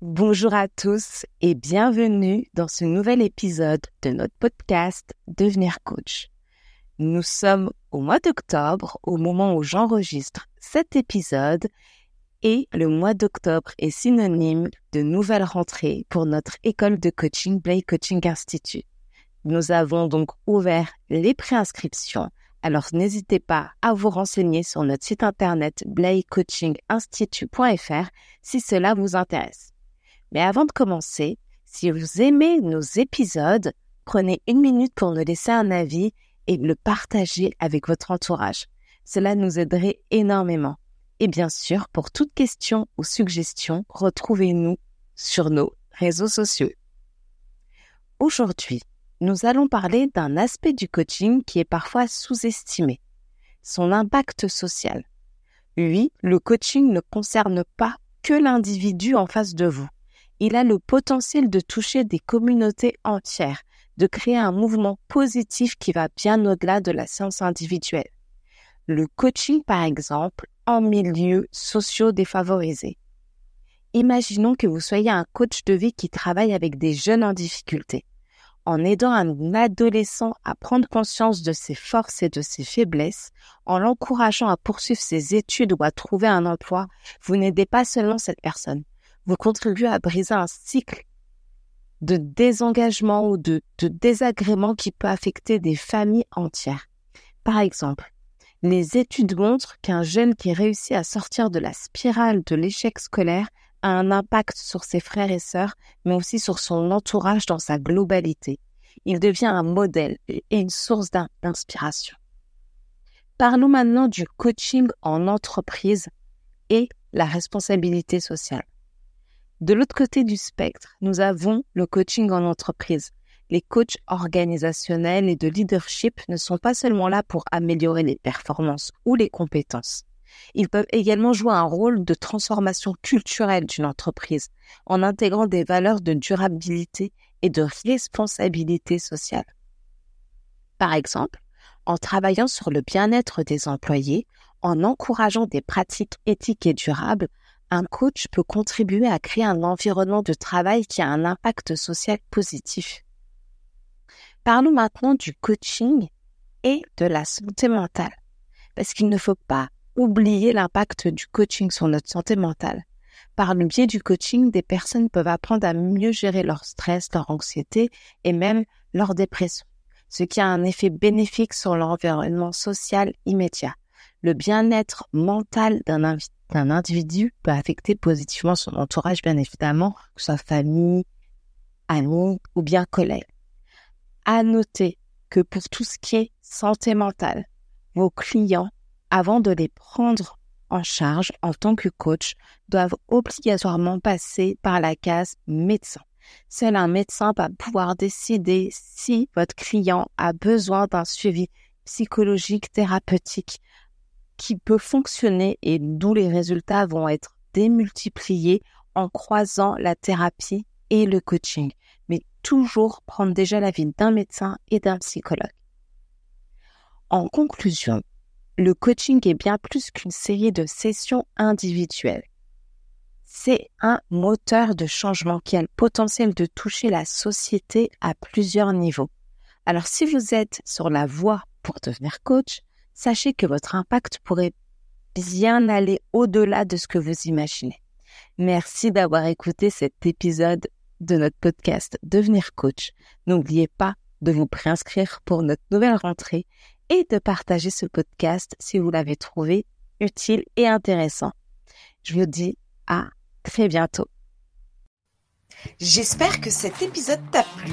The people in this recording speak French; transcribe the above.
Bonjour à tous et bienvenue dans ce nouvel épisode de notre podcast Devenir coach. Nous sommes au mois d'octobre, au moment où j'enregistre cet épisode, et le mois d'octobre est synonyme de nouvelle rentrée pour notre école de coaching Blake Coaching Institute. Nous avons donc ouvert les préinscriptions, alors n'hésitez pas à vous renseigner sur notre site internet blakecoachinginstitute.fr si cela vous intéresse. Mais avant de commencer, si vous aimez nos épisodes, prenez une minute pour nous laisser un avis et le partager avec votre entourage. Cela nous aiderait énormément. Et bien sûr, pour toute question ou suggestion, retrouvez-nous sur nos réseaux sociaux. Aujourd'hui, nous allons parler d'un aspect du coaching qui est parfois sous-estimé, son impact social. Oui, le coaching ne concerne pas que l'individu en face de vous il a le potentiel de toucher des communautés entières, de créer un mouvement positif qui va bien au-delà de la science individuelle. Le coaching, par exemple, en milieu sociaux défavorisés. Imaginons que vous soyez un coach de vie qui travaille avec des jeunes en difficulté. En aidant un adolescent à prendre conscience de ses forces et de ses faiblesses, en l'encourageant à poursuivre ses études ou à trouver un emploi, vous n'aidez pas seulement cette personne, vous contribuez à briser un cycle de désengagement ou de, désagrément qui peut affecter des familles entières. Par exemple, les études montrent qu'un jeune qui réussit à sortir de la spirale de l'échec scolaire a un impact sur ses frères et sœurs, mais aussi sur son entourage dans sa globalité. Il devient un modèle et une source d'inspiration. Parlons maintenant du coaching en entreprise et la responsabilité sociale. De l'autre côté du spectre, nous avons le coaching en entreprise. Les coachs organisationnels et de leadership ne sont pas seulement là pour améliorer les performances ou les compétences. Ils peuvent également jouer un rôle de transformation culturelle d'une entreprise en intégrant des valeurs de durabilité et de responsabilité sociale. Par exemple, en travaillant sur le bien-être des employés, en encourageant des pratiques éthiques et durables, un coach peut contribuer à créer un environnement de travail qui a un impact social positif. Parlons maintenant du coaching et de la santé mentale, parce qu'il ne faut pas oublier l'impact du coaching sur notre santé mentale. Par le biais du coaching, des personnes peuvent apprendre à mieux gérer leur stress, leur anxiété et même leur dépression, ce qui a un effet bénéfique sur l'environnement social immédiat. Le bien-être mental d'un individu peut affecter positivement son entourage, bien évidemment, que ce soit famille, amis ou bien collègues. À noter que pour tout ce qui est santé mentale, vos clients, avant de les prendre en charge en tant que coach, doivent obligatoirement passer par la case médecin. Seul un médecin va pouvoir décider si votre client a besoin d'un suivi psychologique, thérapeutique, qui peut fonctionner et d'où les résultats vont être démultipliés en croisant la thérapie et le coaching, mais toujours prendre déjà l'avis d'un médecin et d'un psychologue. En conclusion, le coaching est bien plus qu'une série de sessions individuelles. C'est un moteur de changement qui a le potentiel de toucher la société à plusieurs niveaux. Alors si vous êtes sur la voie pour devenir coach, sachez que votre impact pourrait bien aller au-delà de ce que vous imaginez. Merci d'avoir écouté cet épisode de notre podcast Devenir coach. N'oubliez pas de vous préinscrire pour notre nouvelle rentrée et de partager ce podcast si vous l'avez trouvé utile et intéressant. Je vous dis à très bientôt. J'espère que cet épisode t'a plu.